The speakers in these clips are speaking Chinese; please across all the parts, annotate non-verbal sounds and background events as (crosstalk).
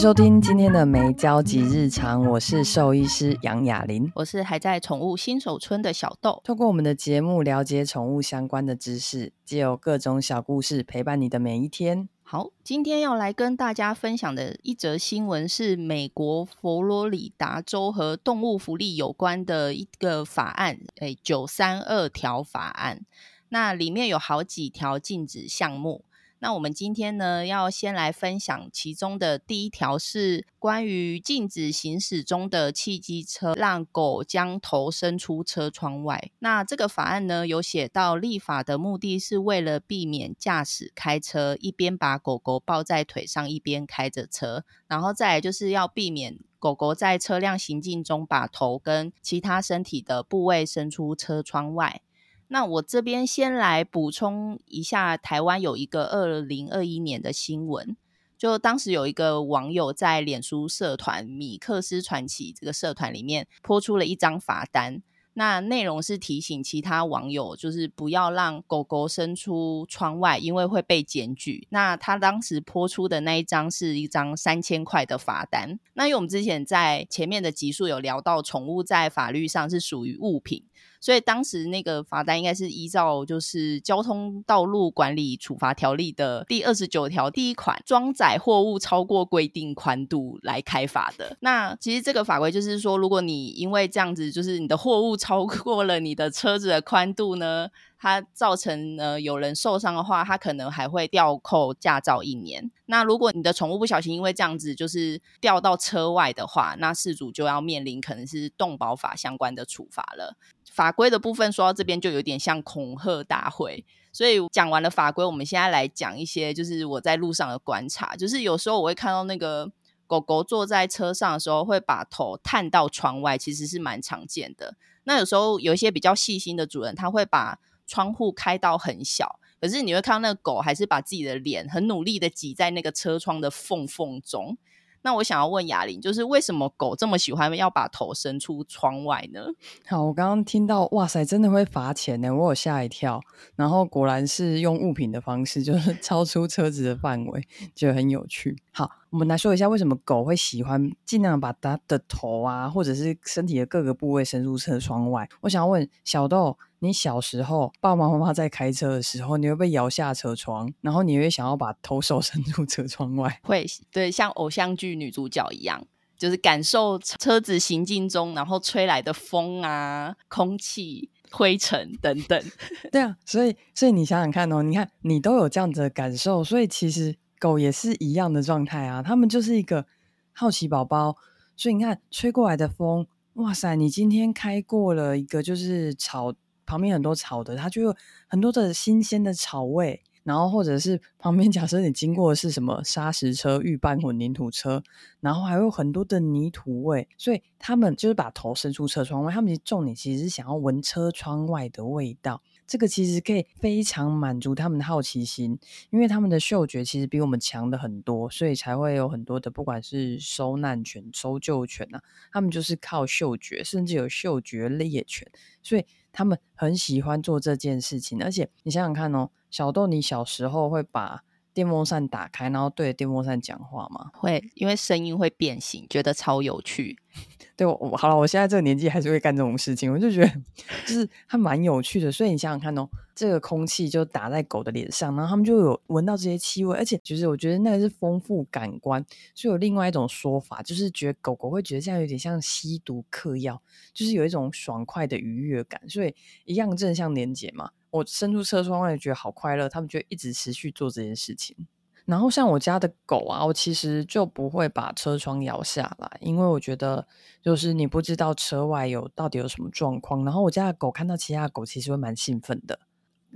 收听今天的没交集日常，我是兽医师杨雅琳，我是还在宠物新手村的小豆。透过我们的节目了解宠物相关的知识，借由各种小故事陪伴你的每一天。好，今天要来跟大家分享的一则新闻是美国佛罗里达州和动物福利有关的一个法案，诶，九三二条法案。那里面有好几条禁止项目。那我们今天呢，要先来分享其中的第一条，是关于禁止行驶中的汽机车让狗将头伸出车窗外。那这个法案呢，有写到立法的目的是为了避免驾驶开车一边把狗狗抱在腿上一边开着车，然后再来就是要避免狗狗在车辆行进中把头跟其他身体的部位伸出车窗外。那我这边先来补充一下，台湾有一个二零二一年的新闻，就当时有一个网友在脸书社团“米克斯传奇”这个社团里面泼出了一张罚单，那内容是提醒其他网友，就是不要让狗狗伸出窗外，因为会被检举。那他当时泼出的那一张是一张三千块的罚单。那因为我们之前在前面的集数有聊到，宠物在法律上是属于物品。所以当时那个罚单应该是依照就是交通道路管理处罚条例的第二十九条第一款，装载货物超过规定宽度来开罚的。那其实这个法规就是说，如果你因为这样子，就是你的货物超过了你的车子的宽度呢，它造成呃有人受伤的话，它可能还会吊扣驾照一年。那如果你的宠物不小心因为这样子就是掉到车外的话，那事主就要面临可能是动保法相关的处罚了。法规的部分说到这边就有点像恐吓大会，所以讲完了法规，我们现在来讲一些就是我在路上的观察，就是有时候我会看到那个狗狗坐在车上的时候会把头探到窗外，其实是蛮常见的。那有时候有一些比较细心的主人，他会把窗户开到很小，可是你会看到那个狗还是把自己的脸很努力的挤在那个车窗的缝缝中。那我想要问雅玲，就是为什么狗这么喜欢要把头伸出窗外呢？(laughs) 好，我刚刚听到，哇塞，真的会罚钱呢，我有吓一跳。然后果然是用物品的方式，就是 (laughs) 超出车子的范围，就很有趣。好。我们来说一下为什么狗会喜欢尽量把它的头啊，或者是身体的各个部位伸入车窗外。我想要问小豆，你小时候爸爸妈妈在开车的时候，你会被摇下车窗，然后你会想要把头手 (laughs) 伸入车窗外？会，对，像偶像剧女主角一样，就是感受车子行进中，然后吹来的风啊、空气、灰尘等等。(laughs) 对啊，所以，所以你想想看哦，你看你都有这样子的感受，所以其实。狗也是一样的状态啊，它们就是一个好奇宝宝，所以你看吹过来的风，哇塞！你今天开过了一个就是草旁边很多草的，它就有很多的新鲜的草味，然后或者是旁边 (laughs) 假设你经过的是什么砂石车、预拌混凝土车，然后还有很多的泥土味，所以他们就是把头伸出车窗外，他们重点其实是想要闻车窗外的味道。这个其实可以非常满足他们的好奇心，因为他们的嗅觉其实比我们强的很多，所以才会有很多的不管是收难犬、搜救犬啊，他们就是靠嗅觉，甚至有嗅觉猎犬，所以他们很喜欢做这件事情。而且你想想看哦，小豆，你小时候会把电风扇打开，然后对着电风扇讲话吗？会，因为声音会变形，觉得超有趣。(laughs) 对，我好了，我现在这个年纪还是会干这种事情，我就觉得就是它蛮有趣的。所以你想想看哦，这个空气就打在狗的脸上，然后他们就有闻到这些气味，而且就是我觉得那个是丰富感官。所以有另外一种说法，就是觉得狗狗会觉得这样有点像吸毒嗑药，就是有一种爽快的愉悦感。所以一样正向连结嘛，我伸出车窗外觉得好快乐，他们就会一直持续做这件事情。然后像我家的狗啊，我其实就不会把车窗摇下来，因为我觉得就是你不知道车外有到底有什么状况。然后我家的狗看到其他的狗，其实会蛮兴奋的。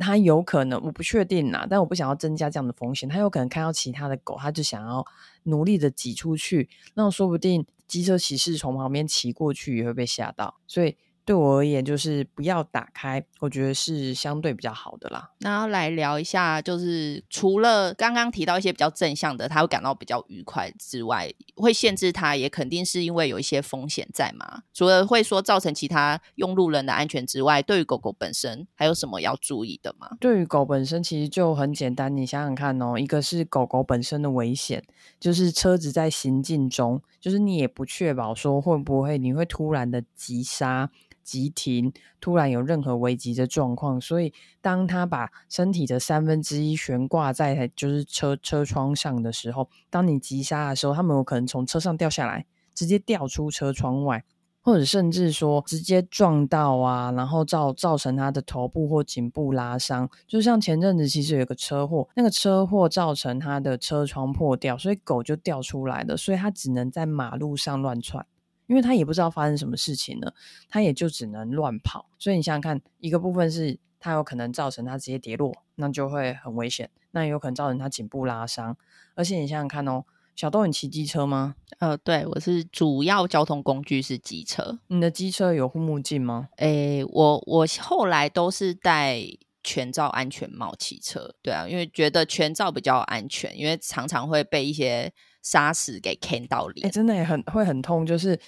它有可能，我不确定呐，但我不想要增加这样的风险。它有可能看到其他的狗，它就想要努力的挤出去，那说不定机车骑士从旁边骑过去也会被吓到。所以对我而言，就是不要打开，我觉得是相对比较好的啦。那要来聊一下，就是除了刚刚提到一些比较正向的，他会感到比较愉快之外，会限制他，也肯定是因为有一些风险在嘛。除了会说造成其他用路人的安全之外，对于狗狗本身还有什么要注意的吗？对于狗本身，其实就很简单，你想想看哦，一个是狗狗本身的危险，就是车子在行进中，就是你也不确保说会不会你会突然的急刹。急停，突然有任何危急的状况，所以当他把身体的三分之一悬挂在就是车车窗上的时候，当你急刹的时候，他们有可能从车上掉下来，直接掉出车窗外，或者甚至说直接撞到啊，然后造造成他的头部或颈部拉伤。就像前阵子其实有个车祸，那个车祸造成他的车窗破掉，所以狗就掉出来了，所以他只能在马路上乱窜。因为他也不知道发生什么事情了，他也就只能乱跑。所以你想想看，一个部分是他有可能造成他直接跌落，那就会很危险；那也有可能造成他颈部拉伤。而且你想想看哦，小豆，你骑机车吗？呃，对，我是主要交通工具是机车。你的机车有护目镜吗？诶，我我后来都是戴全罩安全帽骑车。对啊，因为觉得全罩比较安全，因为常常会被一些。沙石给砍到脸，哎、欸，真的也很会很痛。就是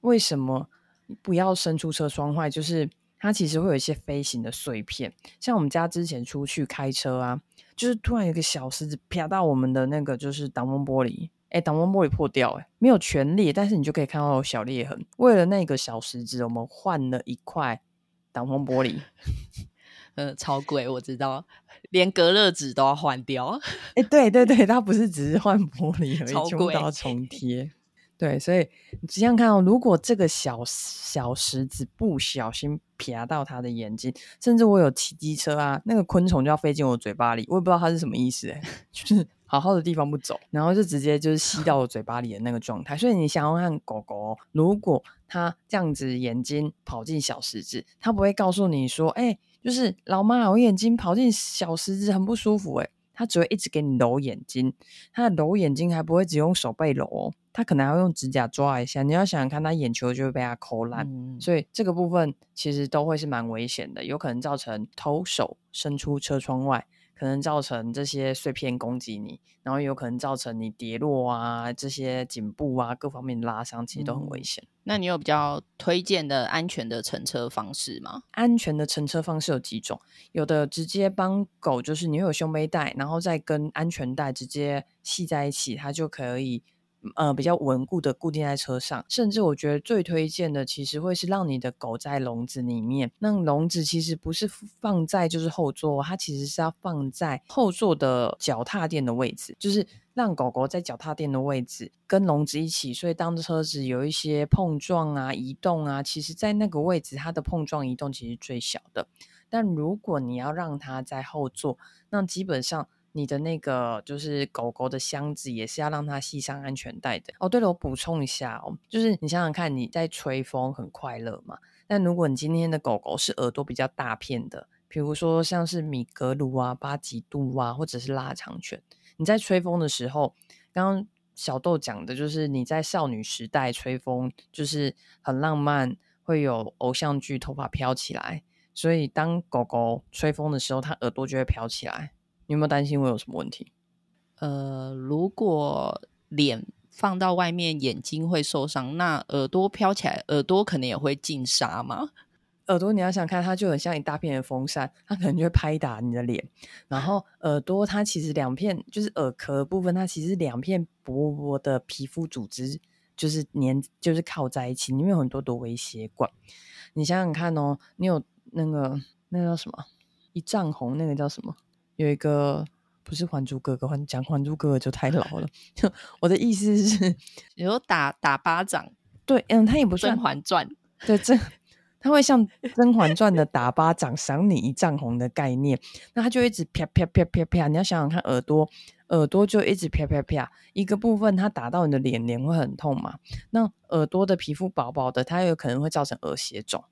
为什么不要伸出车窗外？就是它其实会有一些飞行的碎片。像我们家之前出去开车啊，就是突然有个小石子啪到我们的那个就是挡风玻璃，哎、欸，挡风玻璃破掉、欸，哎，没有全裂，但是你就可以看到有小裂痕。为了那个小石子，我们换了一块挡风玻璃。呃，超贵，我知道，连隔热纸都要换掉。哎、欸，对对对，它不是只是换玻璃而已，超贵，都要重贴。对，所以你想想看哦，如果这个小小石子不小心撇到他的眼睛，甚至我有骑机车啊，那个昆虫就要飞进我嘴巴里，我也不知道它是什么意思，哎，(laughs) 就是好好的地方不走，然后就直接就是吸到我嘴巴里的那个状态。所以你想要看狗狗，如果它这样子眼睛跑进小石子，它不会告诉你说，哎、欸。就是老妈，我眼睛跑进小石子，很不舒服诶。他只会一直给你揉眼睛，他揉眼睛还不会只用手背揉哦，他可能还要用指甲抓一下。你要想想看，他眼球就会被他抠烂，嗯、所以这个部分其实都会是蛮危险的，有可能造成头手伸出车窗外。可能造成这些碎片攻击你，然后有可能造成你跌落啊，这些颈部啊各方面拉伤，其实都很危险。嗯。那你有比较推荐的安全的乘车方式吗？安全的乘车方式有几种，有的直接帮狗，就是你有胸背带，然后再跟安全带直接系在一起，它就可以。呃，比较稳固的固定在车上，甚至我觉得最推荐的，其实会是让你的狗在笼子里面。那笼子其实不是放在就是后座，它其实是要放在后座的脚踏垫的位置，就是让狗狗在脚踏垫的位置跟笼子一起。所以当车子有一些碰撞啊、移动啊，其实在那个位置它的碰撞移动其实最小的。但如果你要让它在后座，那基本上。你的那个就是狗狗的箱子，也是要让它系上安全带的哦。对了，我补充一下哦，就是你想想看，你在吹风很快乐嘛？但如果你今天的狗狗是耳朵比较大片的，比如说像是米格鲁啊、巴吉杜啊，或者是腊肠犬，你在吹风的时候，刚刚小豆讲的就是你在少女时代吹风，就是很浪漫，会有偶像剧头发飘起来，所以当狗狗吹风的时候，它耳朵就会飘起来。你有没有担心我有什么问题？呃，如果脸放到外面，眼睛会受伤，那耳朵飘起来，耳朵可能也会进沙嘛？耳朵你要想看，它就很像一大片的风扇，它可能就会拍打你的脸。然后耳朵它其实两片，就是耳壳部分，它其实两片薄薄的皮肤组织，就是粘，就是靠在一起，里面有很多的微血管。你想想看哦，你有那个那个叫什么？一丈红，那个叫什么？有一个不是《还珠格格》，讲《还珠格格》就太老了。(laughs) 我的意思是，有打打巴掌，对，嗯，他也不算《甄嬛传》，对，这他会像《甄嬛传》的打巴掌赏你一丈红的概念，那他就一直啪啪啪啪啪。你要想想看，耳朵耳朵就一直啪啪啪，一个部分它打到你的脸，脸会很痛嘛。那耳朵的皮肤薄薄的，它有可能会造成耳血肿。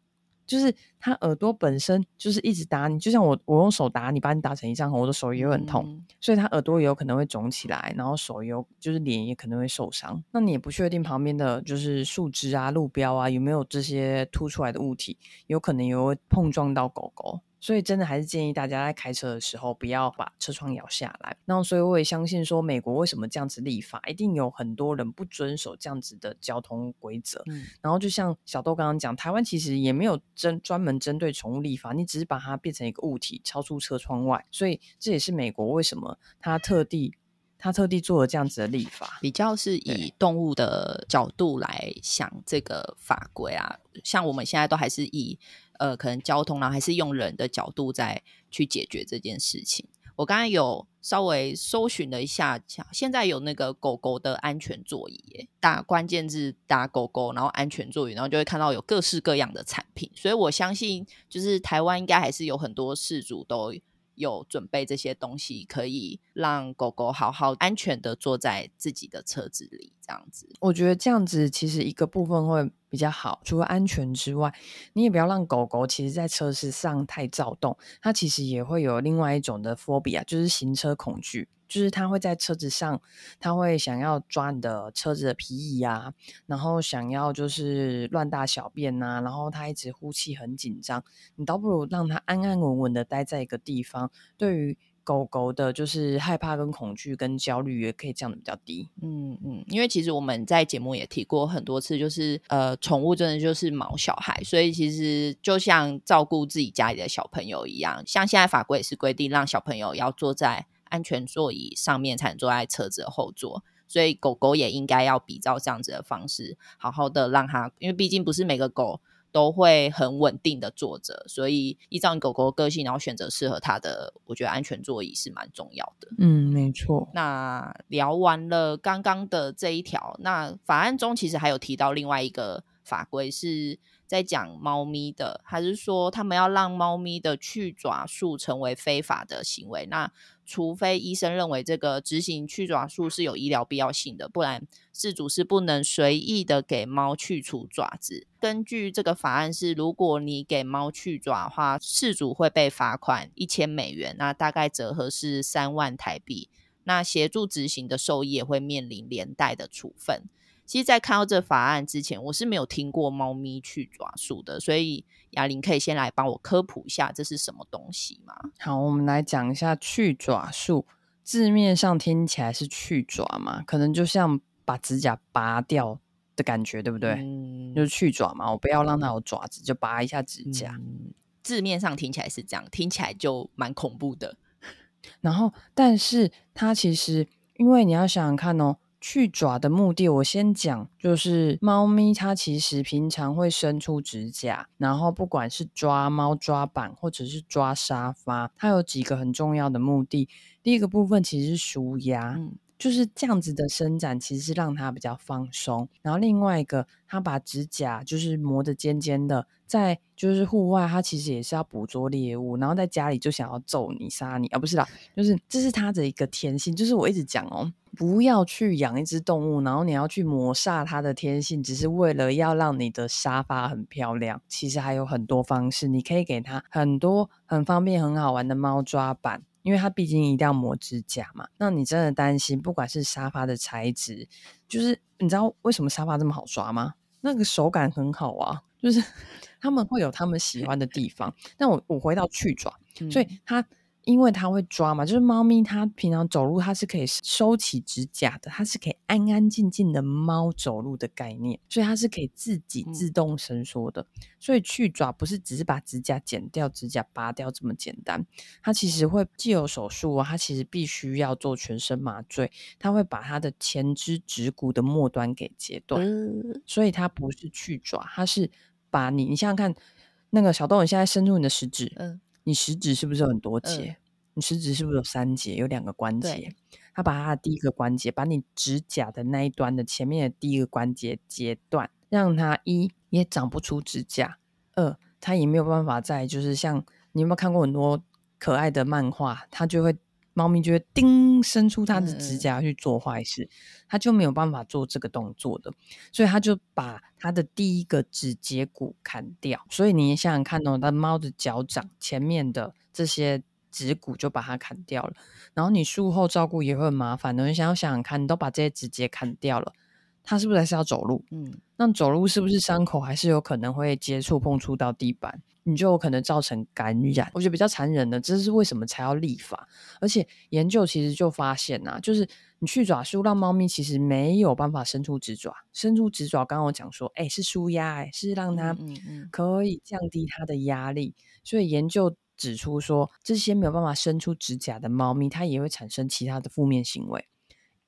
就是他耳朵本身就是一直打你，就像我我用手打你，把你打成一张红，我的手也很痛，嗯、所以他耳朵也有可能会肿起来，然后手有就是脸也可能会受伤。那你也不确定旁边的就是树枝啊、路标啊有没有这些凸出来的物体，有可能也会碰撞到狗狗。所以真的还是建议大家在开车的时候不要把车窗摇下来。那所以我也相信说，美国为什么这样子立法，一定有很多人不遵守这样子的交通规则。嗯，然后就像小豆刚刚讲，台湾其实也没有针专门针对宠物立法，你只是把它变成一个物体超出车窗外。所以这也是美国为什么他特地他特地做了这样子的立法，比较是以动物的角度来想这个法规啊。像我们现在都还是以。呃，可能交通呢，还是用人的角度再去解决这件事情。我刚才有稍微搜寻了一下，现在有那个狗狗的安全座椅，打关键字打狗狗，然后安全座椅，然后就会看到有各式各样的产品。所以我相信，就是台湾应该还是有很多事主都有准备这些东西，可以让狗狗好好安全的坐在自己的车子里，这样子。我觉得这样子其实一个部分会比较好，除了安全之外，你也不要让狗狗其实在车子上太躁动，它其实也会有另外一种的 phobia，就是行车恐惧。就是它会在车子上，它会想要抓你的车子的皮椅啊，然后想要就是乱大小便呐、啊，然后它一直呼气很紧张，你倒不如让它安安稳稳的待在一个地方。对于狗狗的，就是害怕跟恐惧跟焦虑也可以降得比较低。嗯嗯，因为其实我们在节目也提过很多次，就是呃，宠物真的就是毛小孩，所以其实就像照顾自己家里的小朋友一样，像现在法规也是规定让小朋友要坐在。安全座椅上面才能坐在车子的后座，所以狗狗也应该要比照这样子的方式，好好的让它，因为毕竟不是每个狗都会很稳定的坐着，所以依照你狗狗的个性，然后选择适合它的，我觉得安全座椅是蛮重要的。嗯，没错。那聊完了刚刚的这一条，那法案中其实还有提到另外一个法规是。在讲猫咪的，还是说他们要让猫咪的去爪术成为非法的行为？那除非医生认为这个执行去爪术是有医疗必要性的，不然饲主是不能随意的给猫去除爪子。根据这个法案是，如果你给猫去爪的话，饲主会被罚款一千美元，那大概折合是三万台币。那协助执行的兽医也会面临连带的处分。其实，在看到这法案之前，我是没有听过猫咪去爪术的，所以雅琳可以先来帮我科普一下这是什么东西吗？好，我们来讲一下去爪术。字面上听起来是去爪嘛，可能就像把指甲拔掉的感觉，对不对？嗯，就是去爪嘛，我不要让它有爪子，就拔一下指甲。嗯，字面上听起来是这样，听起来就蛮恐怖的。然后，但是它其实，因为你要想想看哦。去爪的目的，我先讲，就是猫咪它其实平常会伸出指甲，然后不管是抓猫抓板或者是抓沙发，它有几个很重要的目的。第一个部分其实是舒压。就是这样子的伸展，其实是让它比较放松。然后另外一个，它把指甲就是磨得尖尖的，在就是户外，它其实也是要捕捉猎物。然后在家里就想要揍你、杀你啊，不是啦，就是这是它的一个天性。就是我一直讲哦，不要去养一只动物，然后你要去磨煞它的天性，只是为了要让你的沙发很漂亮。其实还有很多方式，你可以给它很多很方便、很好玩的猫抓板。因为它毕竟一定要磨指甲嘛，那你真的担心，不管是沙发的材质，就是你知道为什么沙发这么好刷吗？那个手感很好啊，就是 (laughs) 他们会有他们喜欢的地方。但我我回到去爪，所以它。因为它会抓嘛，就是猫咪它平常走路它是可以收起指甲的，它是可以安安静静的猫走路的概念，所以它是可以自己自动伸缩的。嗯、所以去爪不是只是把指甲剪掉、指甲拔掉这么简单，它其实会既有手术哦，它其实必须要做全身麻醉，它会把它的前肢指骨的末端给截断，嗯、所以它不是去爪，它是把你你想想看，那个小动物现在伸出你的食指，嗯。你食指是不是有很多节？嗯、你食指是不是有三节？有两个关节。对他把他的第一个关节，把你指甲的那一端的前面的第一个关节截断，让它一也长不出指甲，二它也没有办法再就是像你有没有看过很多可爱的漫画，它就会猫咪就会叮伸出它的指甲去做坏事，它、嗯、就没有办法做这个动作的，所以它就把它的第一个指节骨砍掉。所以你想想看哦，它猫的脚掌前面的这些指骨就把它砍掉了，然后你术后照顾也会很麻烦的。你想要想想看，你都把这些指节砍掉了，它是不是还是要走路？嗯，那走路是不是伤口还是有可能会接触碰触到地板？你就有可能造成感染，我觉得比较残忍的，这是为什么才要立法？而且研究其实就发现呐、啊，就是你去爪术让猫咪其实没有办法伸出指爪，伸出指爪，刚刚我讲说，哎，是舒压，哎，是让它可以降低它的压力。嗯嗯嗯，所以研究指出说，这些没有办法伸出指甲的猫咪，它也会产生其他的负面行为。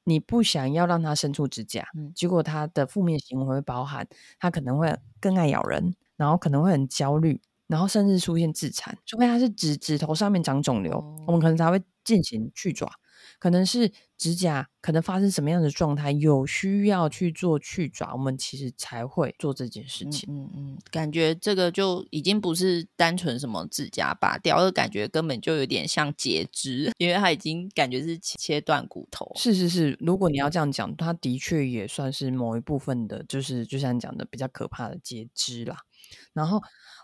你不想要让它伸出指甲，嗯、结果它的负面行为会包含，它可能会更爱咬人，然后可能会很焦虑。然后甚至出现自残，除非它是指指头上面长肿瘤，哦、我们可能才会进行去爪。可能是指甲可能发生什么样的状态，有需要去做去爪，我们其实才会做这件事情。嗯嗯，感觉这个就已经不是单纯什么指甲拔掉，而感觉根本就有点像截肢，因为它已经感觉是切断骨头。是是是，如果你要这样讲，它的确也算是某一部分的，就是就像你讲的比较可怕的截肢啦。然后。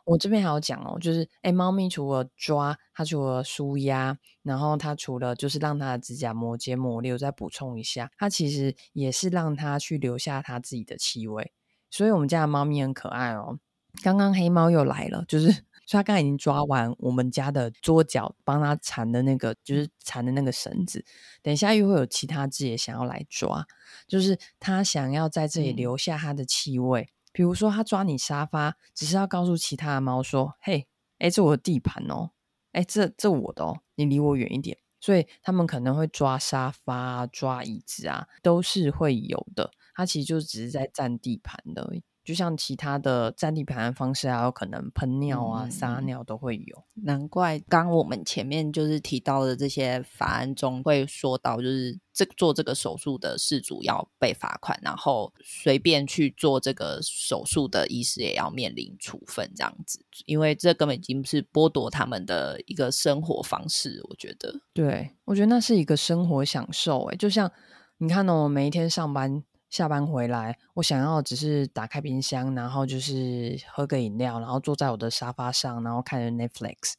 我这边还要讲哦，就是哎，猫咪除了抓，它除了舒压，然后它除了就是让它的指甲磨尖磨利，我再补充一下，它其实也是让它去留下它自己的气味。所以我们家的猫咪很可爱哦。刚刚黑猫又来了，就是所以它刚才已经抓完我们家的桌角，帮它缠的那个就是缠的那个绳子。等一下又会有其他只也想要来抓，就是它想要在这里留下它的气味。嗯比如说，他抓你沙发，只是要告诉其他的猫说：“嘿，哎，这我的地盘哦，哎，这这我的哦，你离我远一点。”所以他们可能会抓沙发、抓椅子啊，都是会有的。它其实就只是在占地盘的。就像其他的占地盘的方式，还有可能喷尿啊、撒尿都会有。难怪刚我们前面就是提到的这些法案中会说到，就是这做这个手术的事主要被罚款，然后随便去做这个手术的医师也要面临处分这样子，因为这根本已经是剥夺他们的一个生活方式。我觉得，对，我觉得那是一个生活享受。诶，就像你看哦，我每一天上班。下班回来，我想要只是打开冰箱，然后就是喝个饮料，然后坐在我的沙发上，然后看 Netflix。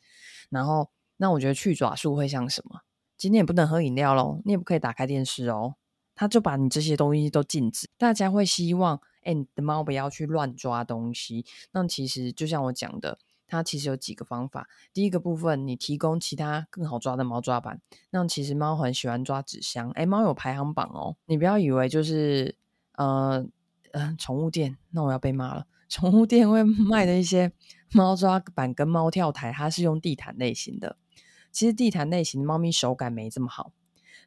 然后，那我觉得去爪术会像什么？今天也不能喝饮料喽，你也不可以打开电视哦。他就把你这些东西都禁止。大家会希望，哎，你的猫不要去乱抓东西。那其实就像我讲的。它其实有几个方法。第一个部分，你提供其他更好抓的猫抓板。那其实猫很喜欢抓纸箱，诶，猫有排行榜哦。你不要以为就是呃呃宠物店，那我要被骂了。宠物店会卖的一些猫抓板跟猫跳台，它是用地毯类型的。其实地毯类型的猫咪手感没这么好，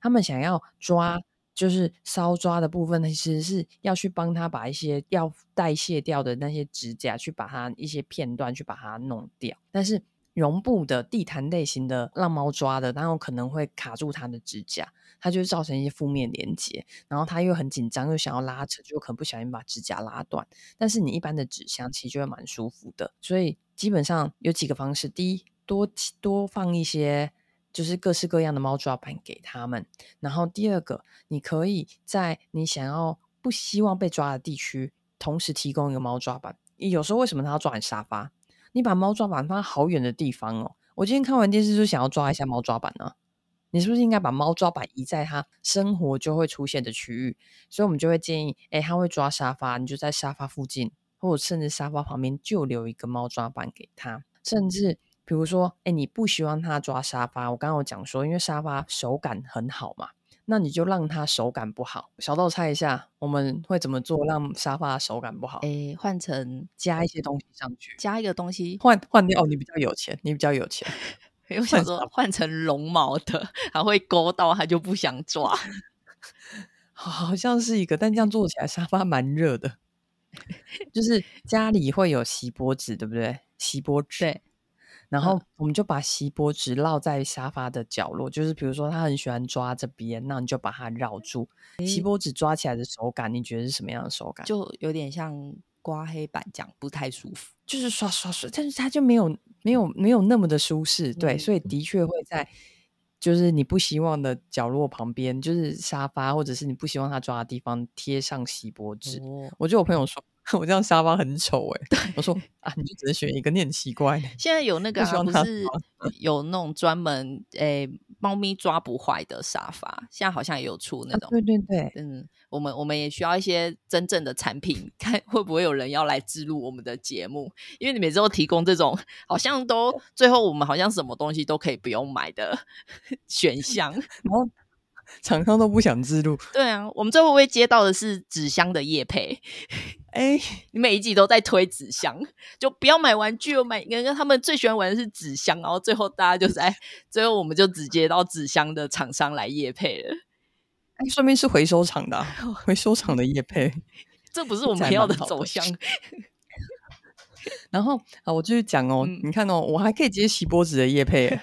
他们想要抓。就是搔抓的部分呢，其实是要去帮他把一些要代谢掉的那些指甲，去把它一些片段去把它弄掉。但是绒布的地毯类型的让猫抓的，然后可能会卡住它的指甲，它就造成一些负面连接。然后它又很紧张，又想要拉扯，就可能不小心把指甲拉断。但是你一般的纸箱其实就会蛮舒服的。所以基本上有几个方式：第一，多多放一些。就是各式各样的猫抓板给他们，然后第二个，你可以在你想要不希望被抓的地区，同时提供一个猫抓板。有时候为什么它要抓你沙发？你把猫抓板放好远的地方哦。我今天看完电视就想要抓一下猫抓板呢，你是不是应该把猫抓板移在它生活就会出现的区域？所以我们就会建议，诶，它会抓沙发，你就在沙发附近，或者甚至沙发旁边就留一个猫抓板给它，甚至。比如说，哎，你不希望它抓沙发，我刚刚有讲说，因为沙发手感很好嘛，那你就让他手感不好。小豆猜一下，我们会怎么做让沙发手感不好？诶，换成加一些东西上去，加一个东西，换换掉。哦，你比较有钱，你比较有钱。(laughs) 我想说，换成绒毛的，还会勾到，他就不想抓。(laughs) 好像是一个，但这样做起来沙发蛮热的。(laughs) 就是家里会有锡箔纸，对不对？锡箔纸。对。然后我们就把锡箔纸绕在沙发的角落，嗯、就是比如说他很喜欢抓这边，那你就把它绕住。锡箔纸抓起来的手感，你觉得是什么样的手感？就有点像刮黑板这样，不太舒服。就是刷刷刷，但是它就没有没有没有那么的舒适。对，嗯、所以的确会在就是你不希望的角落旁边，就是沙发，或者是你不希望他抓的地方，贴上锡箔纸。哦、我就有朋友说，我这样沙发很丑哎。对，我说啊，你就只能选一个，你很奇怪。现在有那个、啊，不是有那种专门诶。欸猫咪抓不坏的沙发，现在好像也有出那种。啊、对对对，嗯，我们我们也需要一些真正的产品，看会不会有人要来置入我们的节目。因为你每次都提供这种，好像都最后我们好像什么东西都可以不用买的 (laughs) 选项，(laughs) 然后厂商都不想自录。对啊，我们最后会接到的是纸箱的业配。哎，你每一集都在推纸箱，就不要买玩具哦，买人家他们最喜欢玩的是纸箱，然后最后大家就在最后我们就直接到纸箱的厂商来叶配了。哎，顺便是回收厂的、啊，(laughs) 回收厂的业配，(laughs) 这不是我们要的走向。(laughs) 然后啊，我继续讲哦、嗯，你看哦，我还可以接锡箔纸的业配，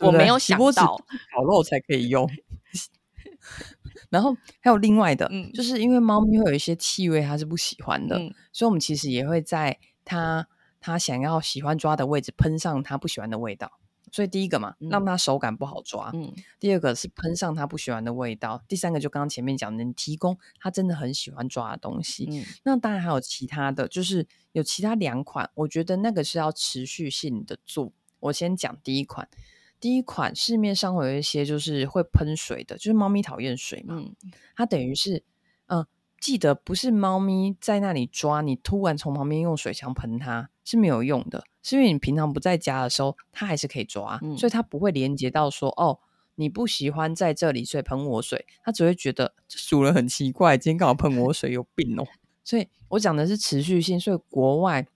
我没有想到烤肉才可以用。然后还有另外的，嗯，就是因为猫咪会有一些气味，它是不喜欢的，嗯，所以我们其实也会在它它想要喜欢抓的位置喷上它不喜欢的味道。所以第一个嘛，让它手感不好抓，嗯，第二个是喷上它不喜欢的味道，第三个就刚刚前面讲的，你提供它真的很喜欢抓的东西。嗯，那当然还有其他的，就是有其他两款，我觉得那个是要持续性的做。我先讲第一款。第一款市面上会有一些就是会喷水的，就是猫咪讨厌水嘛。嗯，它等于是，嗯、呃，记得不是猫咪在那里抓，你突然从旁边用水枪喷它是没有用的，是因为你平常不在家的时候，它还是可以抓，嗯、所以它不会连接到说哦，你不喜欢在这里，所以喷我水，它只会觉得主人很奇怪，今天刚好喷我水，有病哦。(laughs) 所以我讲的是持续性，所以国外。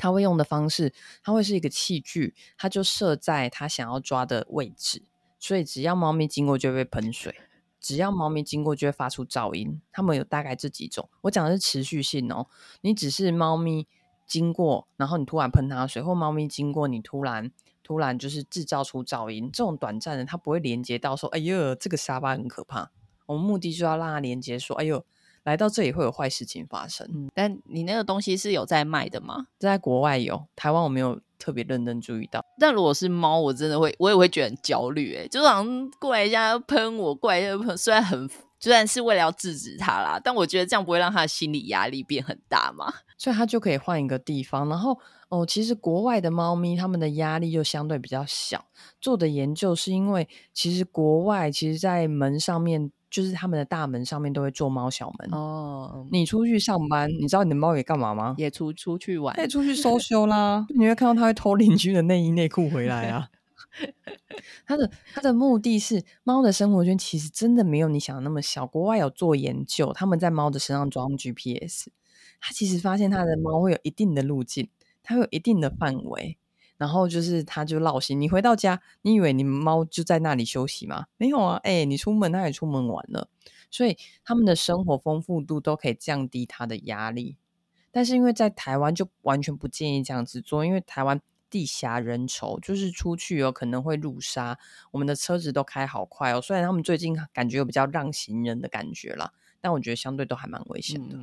他会用的方式，它会是一个器具，它就设在它想要抓的位置，所以只要猫咪经过就会被喷水，只要猫咪经过就会发出噪音。它们有大概这几种，我讲的是持续性哦。你只是猫咪经过，然后你突然喷它水，或猫咪经过你突然突然就是制造出噪音，这种短暂的它不会连接到说，哎呦，这个沙发很可怕。我们目的就要让它连接说，哎呦。来到这里会有坏事情发生。嗯，但你那个东西是有在卖的吗？在国外有，台湾我没有特别认真注意到。但如果是猫，我真的会，我也会觉得很焦虑。哎，就好像过来一下要喷我，过来一下喷，虽然很，虽然是为了要制止它啦，但我觉得这样不会让它的心理压力变很大嘛。所以它就可以换一个地方。然后哦，其实国外的猫咪它们的压力就相对比较小。做的研究是因为，其实国外其实，在门上面。就是他们的大门上面都会做猫小门哦。你出去上班，你知道你的猫也干嘛吗？也出出去玩，也出去 social (laughs) 啦。你会看到它会偷邻居的内衣内裤回来啊。(laughs) 它的它的目的是，猫的生活圈其实真的没有你想的那么小。国外有做研究，他们在猫的身上装 GPS，它其实发现它的猫会有一定的路径，它会有一定的范围。然后就是它就绕行。你回到家，你以为你猫就在那里休息吗？没有啊，哎，你出门它也出门玩了。所以他们的生活丰富度都可以降低它的压力。但是因为在台湾就完全不建议这样子做，因为台湾地狭人稠，就是出去有可能会路杀。我们的车子都开好快哦，虽然他们最近感觉有比较让行人的感觉啦，但我觉得相对都还蛮危险的。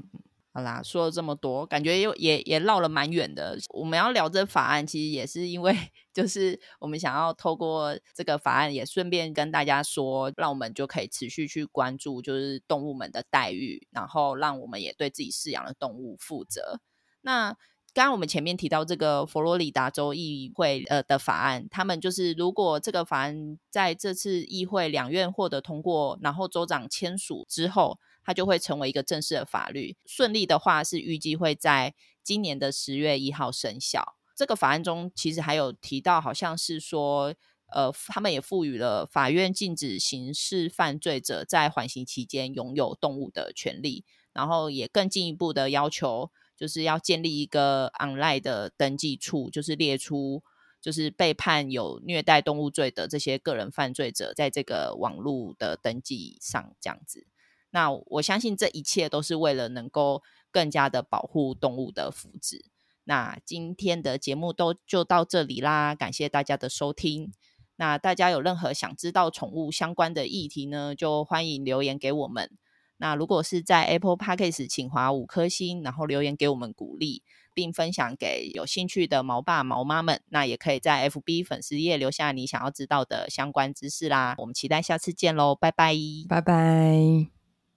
好啦，说了这么多，感觉又也也绕了蛮远的。我们要聊这法案，其实也是因为，就是我们想要透过这个法案，也顺便跟大家说，让我们就可以持续去关注，就是动物们的待遇，然后让我们也对自己饲养的动物负责。那刚刚我们前面提到这个佛罗里达州议会呃的法案，他们就是如果这个法案在这次议会两院获得通过，然后州长签署之后。它就会成为一个正式的法律。顺利的话，是预计会在今年的十月一号生效。这个法案中其实还有提到，好像是说，呃，他们也赋予了法院禁止刑事犯罪者在缓刑期间拥有动物的权利，然后也更进一步的要求，就是要建立一个 online 的登记处，就是列出就是被判有虐待动物罪的这些个人犯罪者，在这个网络的登记上这样子。那我相信这一切都是为了能够更加的保护动物的福祉。那今天的节目都就到这里啦，感谢大家的收听。那大家有任何想知道宠物相关的议题呢，就欢迎留言给我们。那如果是在 Apple Podcast，请划五颗星，然后留言给我们鼓励，并分享给有兴趣的毛爸毛妈们。那也可以在 FB 粉丝页留下你想要知道的相关知识啦。我们期待下次见喽，拜拜，拜拜。